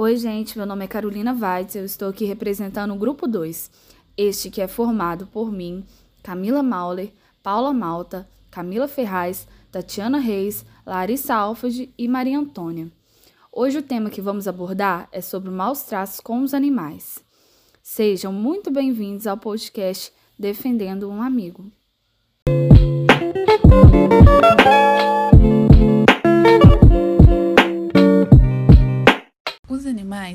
Oi, gente, meu nome é Carolina Weitz, eu estou aqui representando o grupo 2, este que é formado por mim, Camila Mauler, Paula Malta, Camila Ferraz, Tatiana Reis, Larissa Alfage e Maria Antônia. Hoje o tema que vamos abordar é sobre maus tratos com os animais. Sejam muito bem-vindos ao podcast Defendendo um Amigo.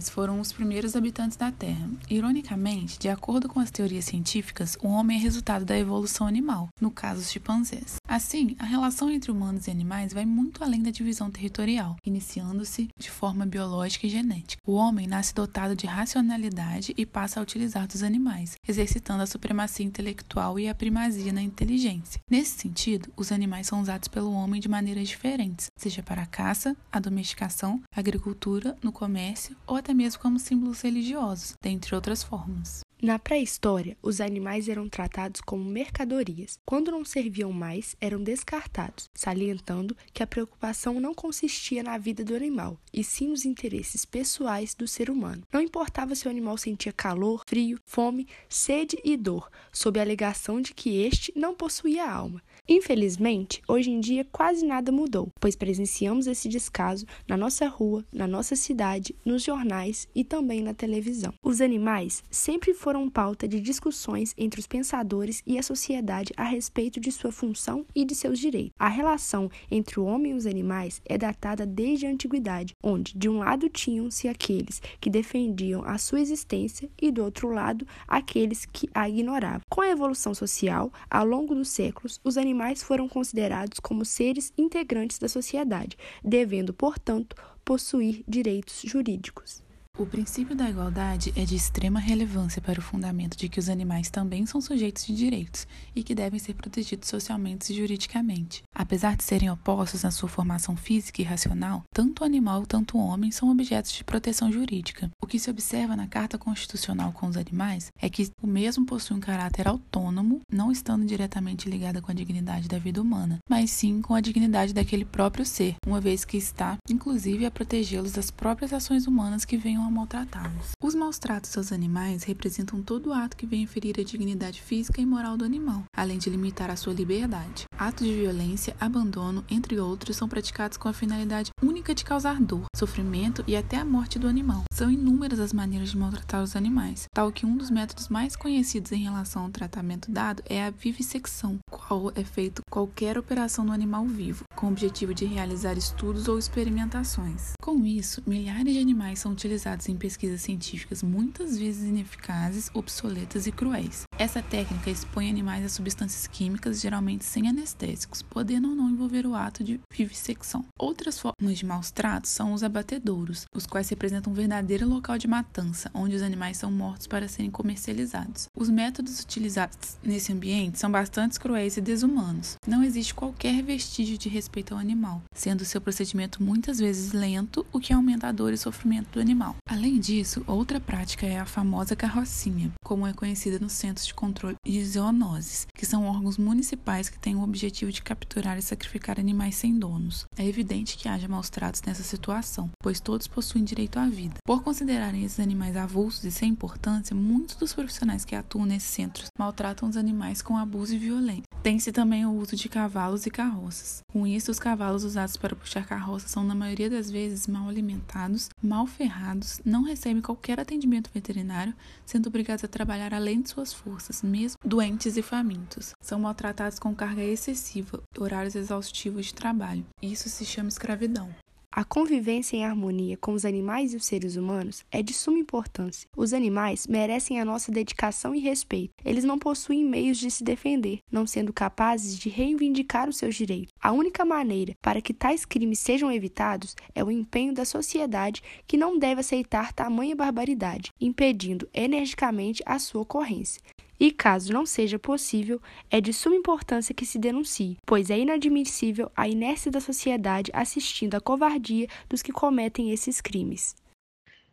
Animais foram os primeiros habitantes da Terra. Ironicamente, de acordo com as teorias científicas, o homem é resultado da evolução animal, no caso os chimpanzés. Assim, a relação entre humanos e animais vai muito além da divisão territorial, iniciando-se de forma biológica e genética. O homem nasce dotado de racionalidade e passa a utilizar dos animais, exercitando a supremacia intelectual e a primazia na inteligência. Nesse sentido, os animais são usados pelo homem de maneiras diferentes, seja para a caça, a domesticação, a agricultura, no comércio ou até mesmo como símbolos religiosos, dentre outras formas. Na pré-história, os animais eram tratados como mercadorias. Quando não serviam mais, eram descartados, salientando que a preocupação não consistia na vida do animal, e sim nos interesses pessoais do ser humano. Não importava se o animal sentia calor, frio, fome, sede e dor, sob a alegação de que este não possuía alma. Infelizmente, hoje em dia quase nada mudou, pois presenciamos esse descaso na nossa rua, na nossa cidade, nos jornais e também na televisão. Os animais sempre foram pauta de discussões entre os pensadores e a sociedade a respeito de sua função e de seus direitos. A relação entre o homem e os animais é datada desde a antiguidade, onde de um lado tinham-se aqueles que defendiam a sua existência e do outro lado aqueles que a ignoravam. Com a evolução social, ao longo dos séculos, os animais animais foram considerados como seres integrantes da sociedade, devendo, portanto, possuir direitos jurídicos. O princípio da igualdade é de extrema relevância para o fundamento de que os animais também são sujeitos de direitos e que devem ser protegidos socialmente e juridicamente. Apesar de serem opostos na sua formação física e racional, tanto o animal quanto o homem são objetos de proteção jurídica. O que se observa na Carta Constitucional com os animais é que o mesmo possui um caráter autônomo, não estando diretamente ligado com a dignidade da vida humana, mas sim com a dignidade daquele próprio ser, uma vez que está, inclusive, a protegê-los das próprias ações humanas que venham a maltratá-los. Os maus tratos aos animais representam todo ato que venha ferir a dignidade física e moral do animal, além de limitar a sua liberdade. Atos de violência, abandono, entre outros, são praticados com a finalidade única de causar dor, sofrimento e até a morte do animal. São inúmeras as maneiras de maltratar os animais, tal que um dos métodos mais conhecidos em relação ao tratamento dado é a vivissecção, qual é feito qualquer operação no animal vivo, com o objetivo de realizar estudos ou experimentações. Com isso, milhares de animais são utilizados baseados em pesquisas científicas muitas vezes ineficazes, obsoletas e cruéis. Essa técnica expõe animais a substâncias químicas, geralmente sem anestésicos, podendo ou não envolver o ato de vivissecção. Outras formas de maus tratos são os abatedouros, os quais representam um verdadeiro local de matança, onde os animais são mortos para serem comercializados. Os métodos utilizados nesse ambiente são bastante cruéis e desumanos. Não existe qualquer vestígio de respeito ao animal, sendo seu procedimento muitas vezes lento, o que aumenta a dor e sofrimento do animal. Além disso, outra prática é a famosa carrocinha, como é conhecida nos De Controle de Zoonoses, que são órgãos municipais que têm o objetivo de capturar e sacrificar animais sem donos. É evidente que haja maus tratos nessa situação, pois todos possuem direito à vida. Por considerarem esses animais avulsos e sem importância, muitos dos profissionais que atuam nesses centros maltratam os animais com abuso e violência. Tem-se também o uso de cavalos e carroças. Com isso, os cavalos usados para puxar carroças são, na maioria das vezes, mal alimentados, mal ferrados, não recebem qualquer atendimento veterinário, sendo obrigados a trabalhar além de suas forças, mesmo doentes e famintos. São maltratados com carga excessiva, horários exaustivos de trabalho. Isso se chama escravidão. A convivência em harmonia com os animais e os seres humanos é de suma importância. Os animais merecem a nossa dedicação e respeito. Eles não possuem meios de se defender, não sendo capazes de reivindicar os seus direitos. A única maneira para que tais crimes sejam evitados é o empenho da sociedade que não deve aceitar tamanha barbaridade, impedindo energicamente a sua ocorrência. E caso não seja possível, é de suma importância que se denuncie, pois é inadmissível a inércia da sociedade assistindo à covardia dos que cometem esses crimes.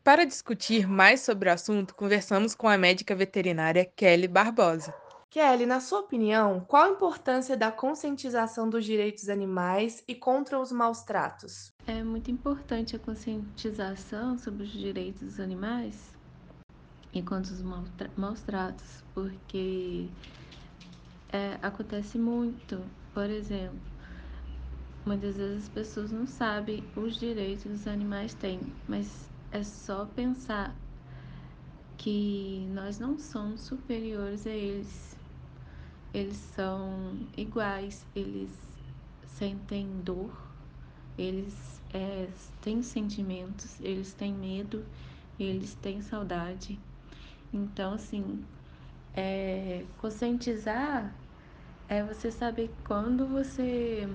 Para discutir mais sobre o assunto, conversamos com a médica veterinária Kelly Barbosa. Kelly, na sua opinião, qual a importância da conscientização dos direitos animais e contra os maus tratos? É muito importante a conscientização sobre os direitos dos animais e contra os maus tratos, porque é, acontece muito, por exemplo, muitas vezes as pessoas não sabem os direitos que os animais têm, mas é só pensar que nós não somos superiores a eles. Eles são iguais, eles sentem dor, eles é, têm sentimentos, eles têm medo, eles têm saudade. Então, assim, é, conscientizar é você saber quando você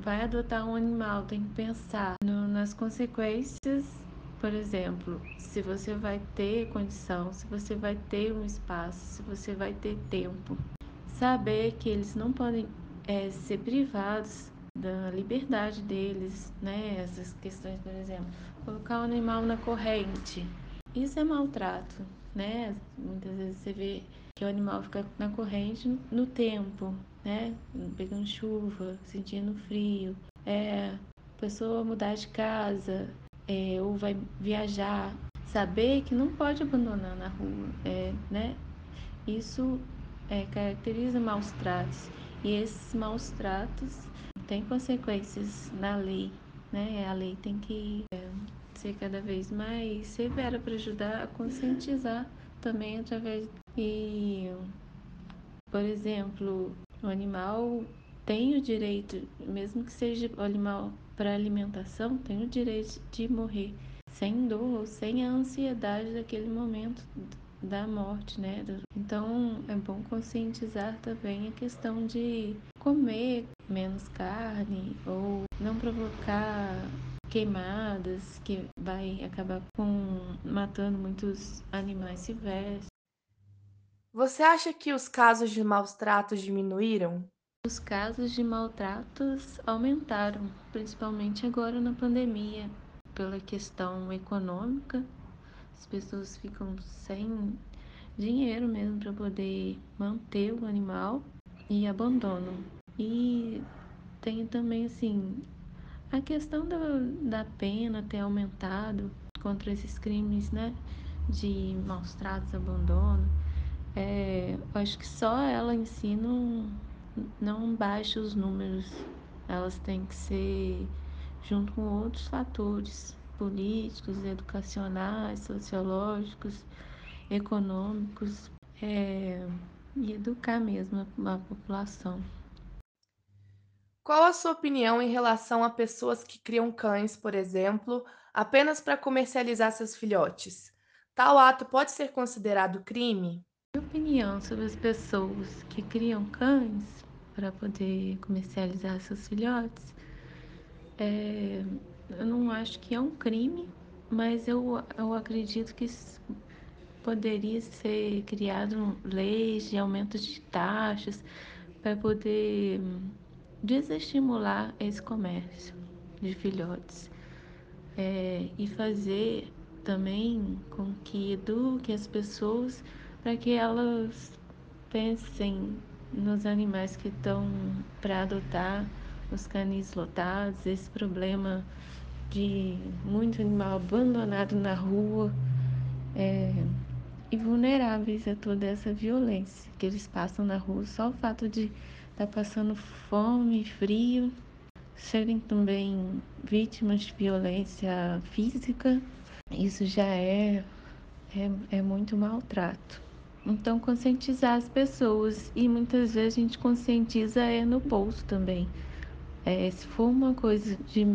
vai adotar um animal, tem que pensar no, nas consequências. Por exemplo, se você vai ter condição, se você vai ter um espaço, se você vai ter tempo. Saber que eles não podem é, ser privados da liberdade deles, né? Essas questões, por exemplo, colocar o animal na corrente. Isso é maltrato, né? Muitas vezes você vê que o animal fica na corrente no tempo, né? Pegando chuva, sentindo frio. É, pessoa mudar de casa é, ou vai viajar, saber que não pode abandonar na rua, é, né? Isso é, caracteriza maus tratos e esses maus tratos têm consequências na lei, né? A lei tem que é, ser cada vez mais severa para ajudar a conscientizar também através e por exemplo o animal tem o direito mesmo que seja animal para alimentação tem o direito de morrer sem dor ou sem a ansiedade daquele momento da morte, né? Então é bom conscientizar também a questão de comer menos carne ou não provocar queimadas que vai acabar com matando muitos animais silvestres. Você acha que os casos de maus tratos diminuíram? Os casos de maltratos aumentaram, principalmente agora na pandemia, pela questão econômica. As pessoas ficam sem dinheiro mesmo para poder manter o animal e abandonam. E tem também assim a questão da, da pena ter aumentado contra esses crimes, né? De maus tratos, abandono. É, acho que só ela em si não, não baixa os números. Elas têm que ser junto com outros fatores políticos, educacionais, sociológicos, econômicos, é, e educar mesmo a, a população. Qual a sua opinião em relação a pessoas que criam cães, por exemplo, apenas para comercializar seus filhotes? Tal ato pode ser considerado crime? Minha opinião sobre as pessoas que criam cães para poder comercializar seus filhotes, é, eu não acho que é um crime, mas eu, eu acredito que poderia ser criado leis de aumento de taxas para poder desestimular esse comércio de filhotes é, e fazer também com que eduque as pessoas para que elas pensem nos animais que estão para adotar, os canis lotados, esse problema de muito animal abandonado na rua é, e vulneráveis a toda essa violência que eles passam na rua, só o fato de está passando fome, frio, serem também vítimas de violência física, isso já é, é, é muito maltrato. Então, conscientizar as pessoas, e muitas vezes a gente conscientiza é no bolso também. É, se for uma coisa de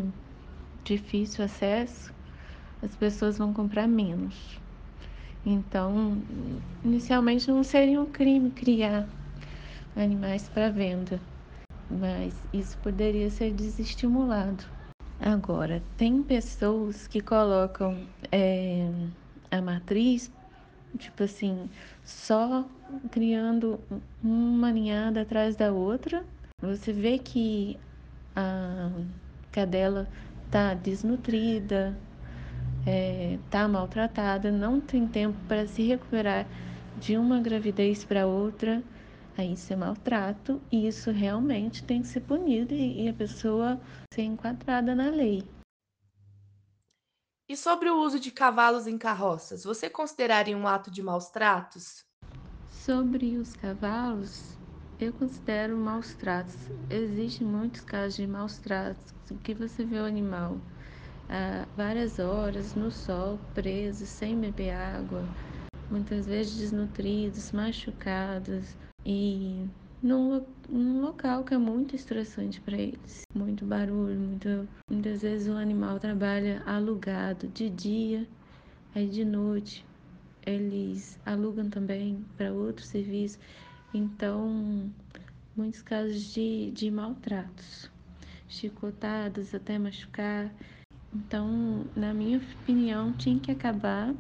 difícil acesso, as pessoas vão comprar menos. Então, inicialmente não seria um crime criar animais para venda, mas isso poderia ser desestimulado. Agora, tem pessoas que colocam é, a matriz, tipo assim, só criando uma ninhada atrás da outra. Você vê que a cadela está desnutrida, está é, tá maltratada, não tem tempo para se recuperar de uma gravidez para outra, aí isso é maltrato e isso realmente tem que ser punido e a pessoa ser enquadrada na lei. E sobre o uso de cavalos em carroças, você consideraria um ato de maus tratos? Sobre os cavalos, eu considero maus tratos. Existem muitos casos de maus tratos que você vê o animal há várias horas no sol, preso, sem beber água, muitas vezes desnutridos, machucados e num, num local que é muito estressante para eles. Muito barulho, muito, muitas vezes o animal trabalha alugado de dia, aí de noite eles alugam também para outro serviço. Então, muitos casos de, de maltratos, chicotadas até machucar. Então, na minha opinião, tinha que acabar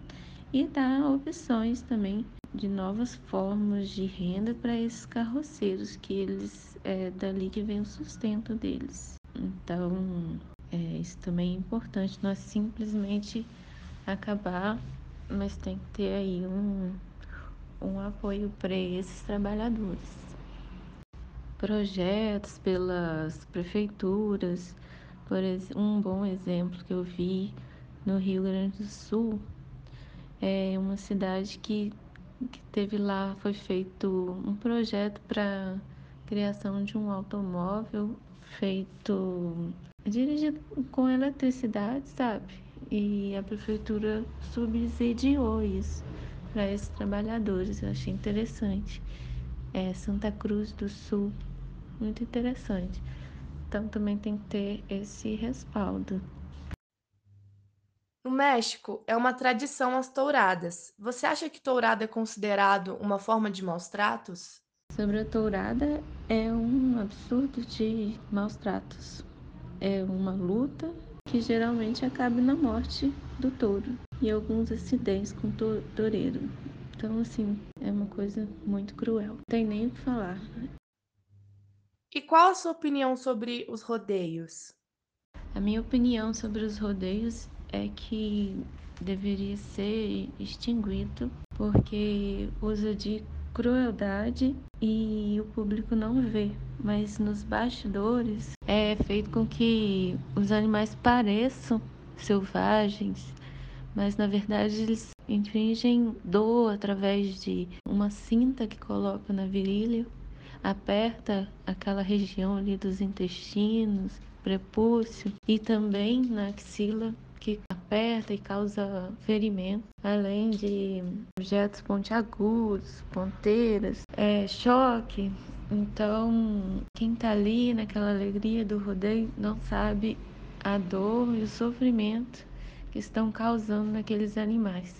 e dar opções também de novas formas de renda para esses carroceiros, que eles é dali que vem o sustento deles. Então, é, isso também é importante, nós simplesmente acabar, mas tem que ter aí um, um apoio para esses trabalhadores. Projetos pelas prefeituras, por um bom exemplo que eu vi no Rio Grande do Sul é uma cidade que, que teve lá, foi feito um projeto para criação de um automóvel feito dirigido com eletricidade, sabe? E a prefeitura subsidiou isso para esses trabalhadores. Eu achei interessante. É Santa Cruz do Sul, muito interessante. Então também tem que ter esse respaldo. No México, é uma tradição as touradas. Você acha que tourada é considerado uma forma de maus tratos? Sobre a tourada, é um absurdo de maus tratos. É uma luta que geralmente acaba na morte do touro e alguns acidentes com o toureiro. Então, assim, é uma coisa muito cruel. Não tem nem o que falar. E qual a sua opinião sobre os rodeios? A minha opinião sobre os rodeios é que deveria ser extinguido porque usa de crueldade e o público não vê, mas nos bastidores é feito com que os animais pareçam selvagens, mas na verdade eles infringem dor através de uma cinta que coloca na virilha, aperta aquela região ali dos intestinos, prepúcio e também na axila que aperta e causa ferimento, além de objetos pontiagudos, ponteiras, é, choque. Então, quem tá ali naquela alegria do rodeio não sabe a dor e o sofrimento que estão causando naqueles animais.